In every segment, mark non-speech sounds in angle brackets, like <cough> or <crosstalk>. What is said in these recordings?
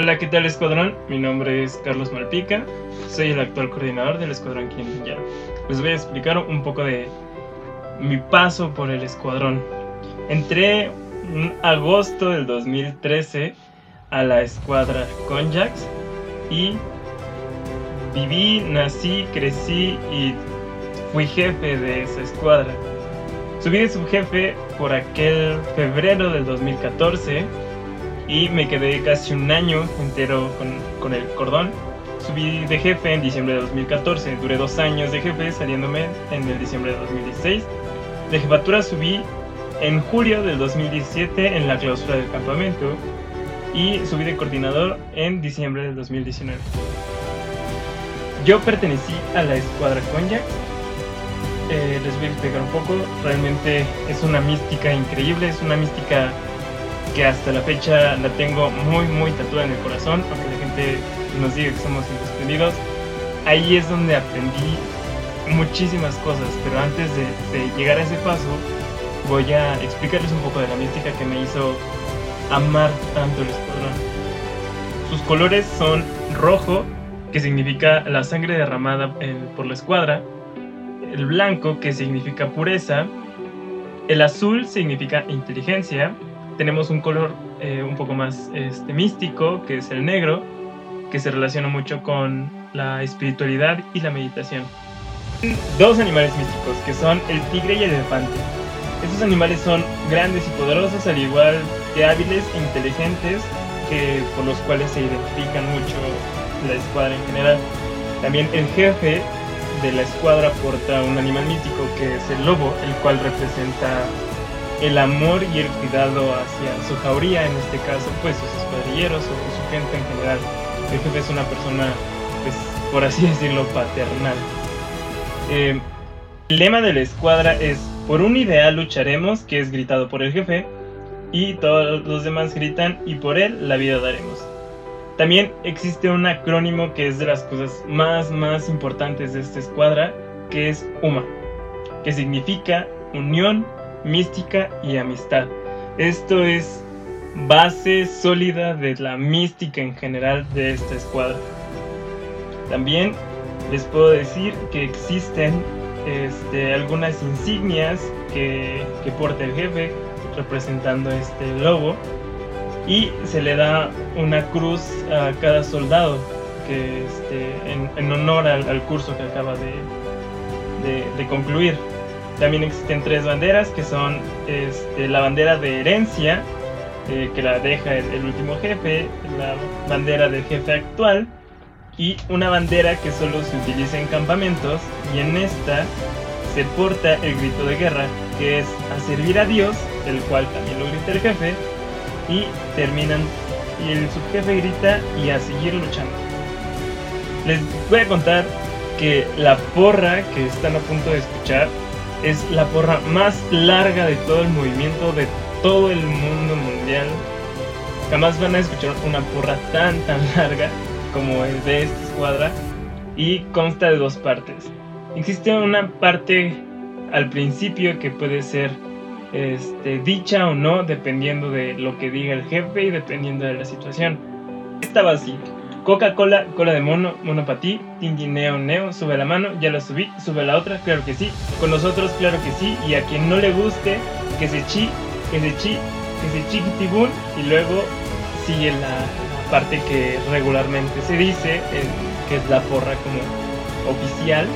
Hola, ¿qué tal escuadrón? Mi nombre es Carlos Malpica, soy el actual coordinador del escuadrón Kilimanjaro. Les voy a explicar un poco de mi paso por el escuadrón. Entré en agosto del 2013 a la escuadra Conjax y viví, nací, crecí y fui jefe de esa escuadra. Subí de subjefe por aquel febrero del 2014 y me quedé casi un año entero con, el cordón. Subí de jefe en diciembre de 2014, duré dos años de jefe saliéndome en el diciembre de 2016. De jefatura subí en julio del 2017 en la clausura del campamento y subí de coordinador en diciembre del 2019. Yo pertenecí a la escuadra Konjac. Eh, les voy a explicar un poco. Realmente es una mística increíble, es una mística que hasta la fecha la tengo muy, muy tatuada en el corazón, aunque la gente nos diga que somos independidos. Ahí es donde aprendí muchísimas cosas, pero antes de, de llegar a ese paso, voy a explicarles un poco de la mística que me hizo amar tanto el escuadrón. Sus colores son rojo, que significa la sangre derramada por la escuadra, el blanco, que significa pureza, el azul significa inteligencia, tenemos un color eh, un poco más este, místico, que es el negro, que se relaciona mucho con la espiritualidad y la meditación. Dos animales místicos, que son el tigre y el elefante. Estos animales son grandes y poderosos, al igual que hábiles e inteligentes, que, por los cuales se identifican mucho la escuadra en general. También el jefe de la escuadra porta un animal mítico que es el lobo, el cual representa el amor y el cuidado hacia su jauría, en este caso, pues sus escuadrilleros o su gente en general. El jefe es una persona, pues, por así <laughs> decirlo, paternal. Eh, el lema de la escuadra es, por un ideal lucharemos, que es gritado por el jefe, y todos los demás gritan, y por él la vida daremos. También existe un acrónimo que es de las cosas más, más importantes de esta escuadra, que es UMA, que significa Unión mística y amistad. Esto es base sólida de la mística en general de esta escuadra. También les puedo decir que existen este, algunas insignias que, porta el jefe representando este lobo y se le da una cruz a cada soldado que este, en, honor al, curso que acaba de concluir. También existen tres banderas que son este, la bandera de herencia, eh, que la deja el, último jefe, la bandera del jefe actual y una bandera que solo se utiliza en campamentos y en esta se porta el grito de guerra, que es a servir a Dios, el cual también lo grita el jefe, y terminan y el subjefe grita y a seguir luchando. Les voy a contar que la porra que están a punto de escuchar es la porra más larga de todo el movimiento, de todo el mundo mundial. Jamás van a escuchar una porra tan tan larga como es de esta escuadra y consta de dos partes. Existe una parte al principio que puede ser este, dicha o no dependiendo de lo que diga el jefe y dependiendo de la situación. Estaba así. Coca-Cola, cola de mono, mono para ti, neo, sube la mano, ya la subí, sube la otra, claro que sí, con nosotros, claro que sí, y a quien no le guste, que se chi, que se chi, que se chiquitibun, y luego sigue la parte que regularmente se dice, eh, que es la porra como oficial.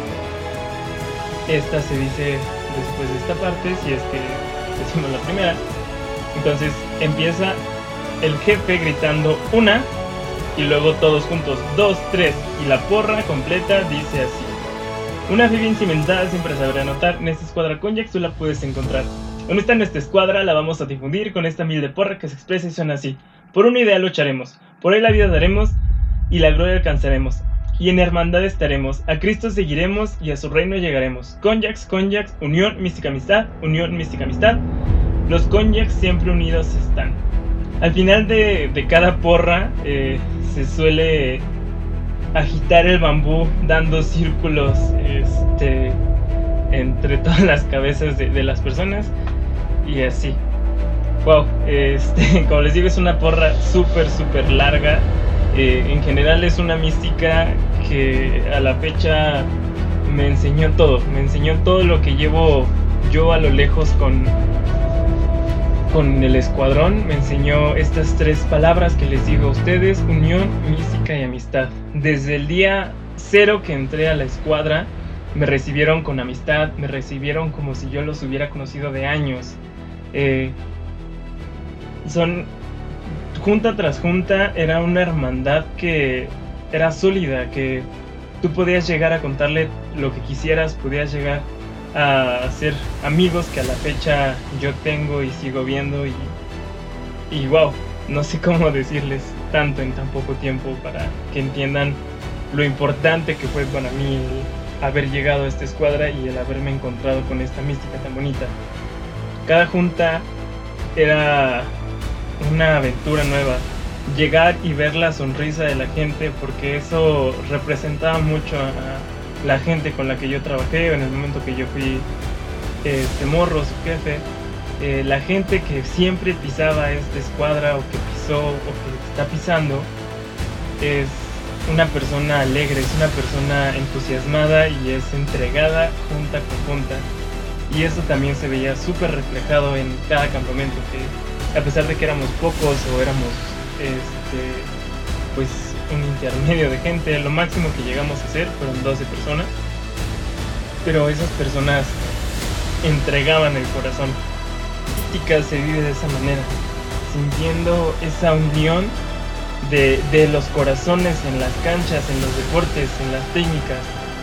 Esta se dice después de esta parte, si es que decimos la primera. Entonces empieza el jefe gritando una, y luego todos juntos, dos, tres, y la porra completa dice así. Una fe bien cimentada siempre sabrá anotar, en esta escuadra con tú la puedes encontrar. ¿Dónde está nuestra escuadra? La vamos a difundir con esta mil de porra que se expresa y suena así. Por una idea lucharemos, por él la vida daremos y la gloria alcanzaremos. Y en hermandad estaremos, a Cristo seguiremos y a su reino llegaremos. Conjax, Conjax, unión, mística amistad, unión, mística amistad. Los Conjax siempre unidos están. Al final de, cada porra eh, se suele agitar el bambú dando círculos este, entre todas <laughs> las cabezas de, las personas. Y así. Wow, este, <laughs> como les digo es una porra súper súper larga. Eh, en general es una mística que a la fecha me enseñó todo, me enseñó todo lo que llevo yo a lo lejos con, con el escuadrón, me enseñó estas tres palabras que les digo a ustedes, unión, mística y amistad. Desde el día cero que entré a la escuadra, me recibieron con amistad, me recibieron como si yo los hubiera conocido de años. Eh, son junta tras junta era una hermandad que era sólida, que tú podías llegar a contarle lo que quisieras, podías llegar a ser amigos que a la fecha yo tengo y sigo viendo y, y wow, no sé cómo <laughs> decirles tanto en tan poco tiempo para que entiendan lo importante que fue para mí el haber llegado a esta escuadra y el haberme encontrado con esta mística tan bonita. Cada junta era una aventura nueva. Llegar y ver la sonrisa de la gente, porque eso representaba mucho a la gente con la que yo trabajé en el momento que yo fui este morro, su jefe. Eh, la gente que siempre pisaba esta escuadra o que pisó o que está pisando es una persona alegre, es una persona entusiasmada y es entregada junta con junta. Y eso también se veía súper reflejado en cada campamento, que a pesar de que éramos pocos o éramos este, pues un intermedio de gente, lo máximo que llegamos a hacer fueron 12 personas, pero esas personas entregaban el corazón. Mística se vive de esa manera, sintiendo esa unión de, de los corazones en las canchas, en los deportes, en las técnicas,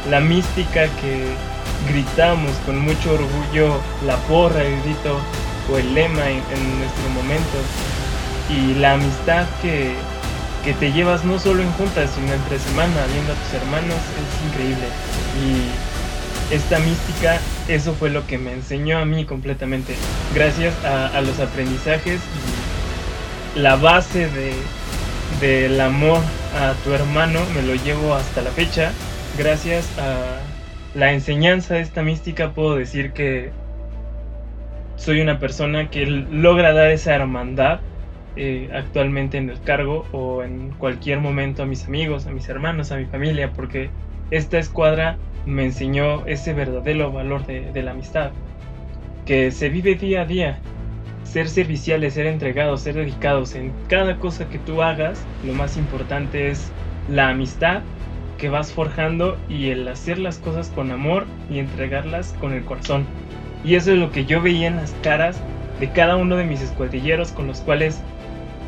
la mística que gritamos con mucho orgullo, la porra, el grito o el lema en, nuestro momento. Y la amistad que, que, te llevas no solo en juntas, sino entre semana, viendo a tus hermanos, es increíble. Y esta mística, eso fue lo que me enseñó a mí completamente. Gracias a, los aprendizajes y la base de, del amor a tu hermano me lo llevo hasta la fecha. Gracias a la enseñanza de esta mística puedo decir que soy una persona que logra dar esa hermandad eh, actualmente en el cargo o en cualquier momento a mis amigos, a mis hermanos, a mi familia, porque esta escuadra me enseñó ese verdadero valor de, de la amistad, que se vive día a día. Ser serviciales, ser entregados, ser dedicados en cada cosa que tú hagas, lo más importante es la amistad que vas forjando y el hacer las cosas con amor y entregarlas con el corazón. Y eso es lo que yo veía en las caras de cada uno de mis escuadrilleros con los cuales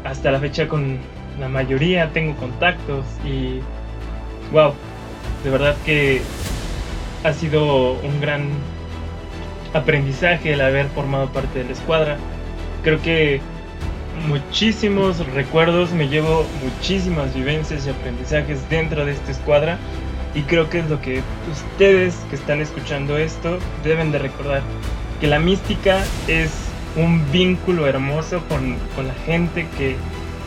hasta la fecha con la mayoría tengo contactos y wow, de verdad que ha sido un gran aprendizaje el haber formado parte de la escuadra. Creo que muchísimos recuerdos, me llevo muchísimas vivencias y aprendizajes dentro de esta escuadra y creo que es lo que ustedes que están escuchando esto deben de recordar. Que la mística es un vínculo hermoso con, la gente que,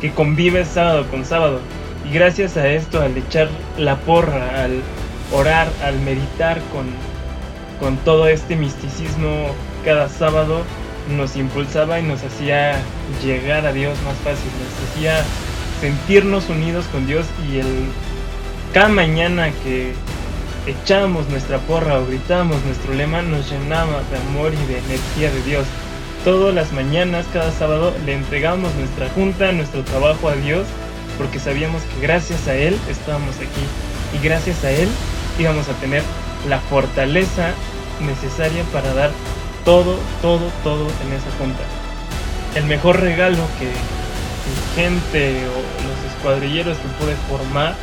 que convive sábado con sábado. Y gracias a esto, al echar la porra, al orar, al meditar con, con todo este misticismo cada sábado, nos impulsaba y nos hacía llegar a Dios más fácil, nos hacía sentirnos unidos con Dios y el cada mañana que echábamos nuestra porra o gritábamos nuestro lema nos llenaba de amor y de energía de Dios. Todas las mañanas, cada sábado, le entregamos nuestra junta, nuestro trabajo a Dios, porque sabíamos que gracias a Él estábamos aquí y gracias a Él íbamos a tener la fortaleza necesaria para dar todo, todo, todo en esa junta. El mejor regalo que mi gente o los escuadrilleros que pude formar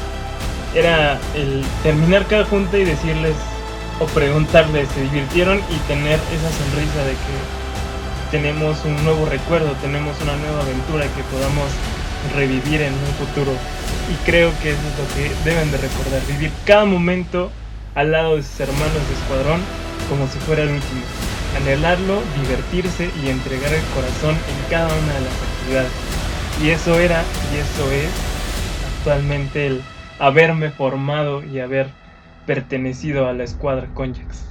era el terminar cada junta y decirles o preguntarles, ¿se divirtieron? Y tener esa sonrisa de que tenemos un nuevo recuerdo, tenemos una nueva aventura que podamos revivir en un futuro. Y creo que eso es lo que deben de recordar, vivir cada momento al lado de sus hermanos de escuadrón como si fuera el último. Anhelarlo, divertirse y entregar el corazón en cada una de las actividades. Y eso era y eso es actualmente el haberme formado y haber pertenecido a la escuadra Conjax.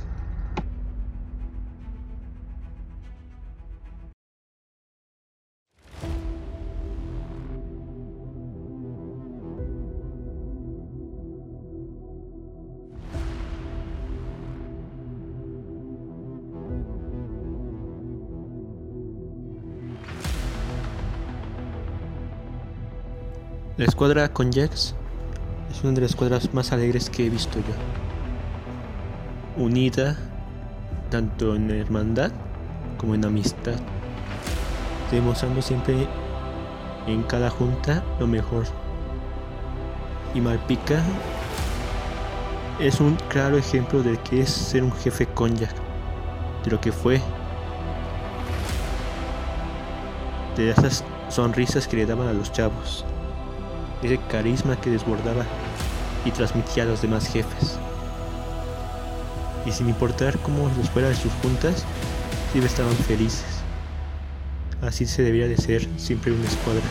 Escuadra con es una de las escuadras más alegres que he visto yo. Unida tanto en hermandad como en amistad, demostrando siempre en cada junta lo mejor. Y Malpica es un claro ejemplo de que es ser un jefe Jax, de lo que fue, de esas sonrisas que le daban a los chavos ese carisma que desbordaba y transmitía a los demás jefes. Y sin importar cómo les fueran sus juntas, siempre estaban felices. Así se debía de ser siempre una escuadra.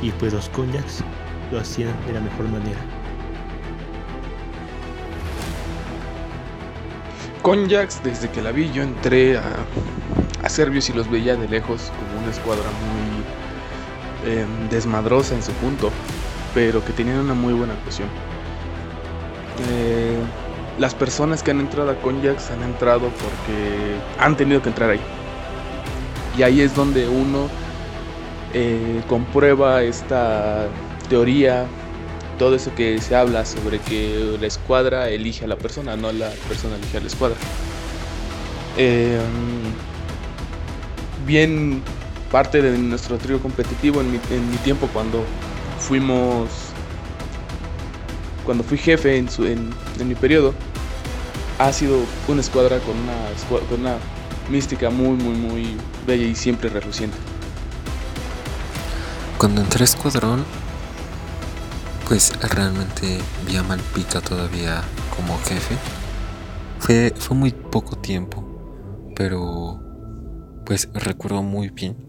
Y pues los Konjaks lo hacían de la mejor manera. Konjaks, desde que la vi, yo entré a, a y los veía de lejos como una escuadra muy Em, desmadrosa en su punto, pero que tenían una muy buena actuación. Eh, las personas que han entrado a Conjax han entrado porque han tenido que entrar ahí. Y ahí es donde uno eh, comprueba esta teoría, todo eso que se habla sobre que la escuadra elige a la persona, no la persona elige a la escuadra. Em, bien parte de nuestro trío competitivo en mi, tiempo cuando fuimos cuando fui jefe en, su, mi periodo ha sido una escuadra con una, con una mística muy muy muy bella y siempre reluciente. Cuando entré a escuadrón pues realmente vi a Malpica todavía como jefe. Fue, fue muy poco tiempo pero pues recuerdo muy bien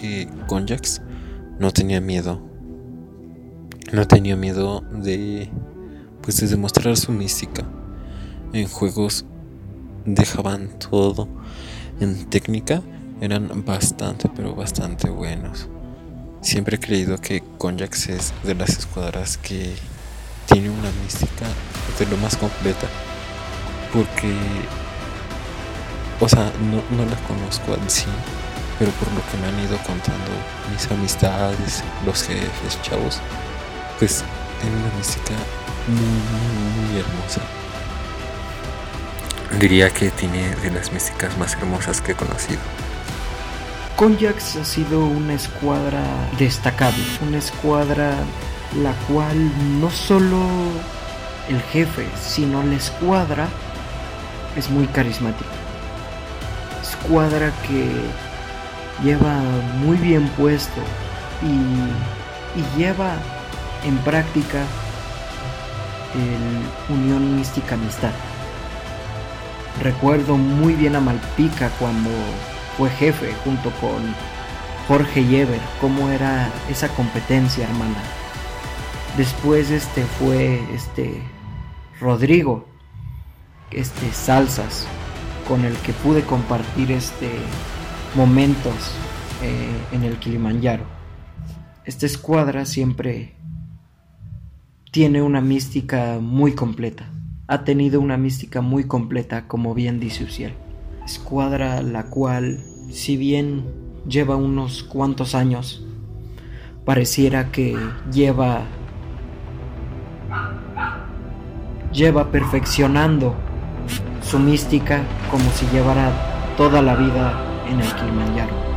que Konjax no tenía miedo. No tenía miedo de pues de demostrar su mística. En juegos dejaban todo. En técnica eran bastante pero bastante buenos. Siempre he creído que Konjax es de las escuadras que tiene una mística de lo más completa. Porque, o sea, no, no la conozco al sí pero por lo que me han ido contando mis amistades, los jefes, chavos, pues tiene una mística muy, muy, hermosa. Diría que tiene de las místicas más hermosas que he conocido. Konjax ha sido una escuadra destacable, una escuadra la cual no solo el jefe, sino la escuadra es muy carismática. Escuadra que lleva muy bien puesto y, lleva en práctica el Unión Mística Amistad. Recuerdo muy bien a Malpica cuando fue jefe junto con Jorge Yever, cómo era esa competencia, hermana. Después este fue este Rodrigo, este Salsas, con el que pude compartir este momentos eh, en el Kilimanjaro. Esta escuadra siempre tiene una mística muy completa. Ha tenido una mística muy completa, como bien dice Uciel. Escuadra la cual, si bien lleva unos cuantos años, pareciera que lleva lleva perfeccionando su mística como si llevara toda la vida en el Kilimanjaro.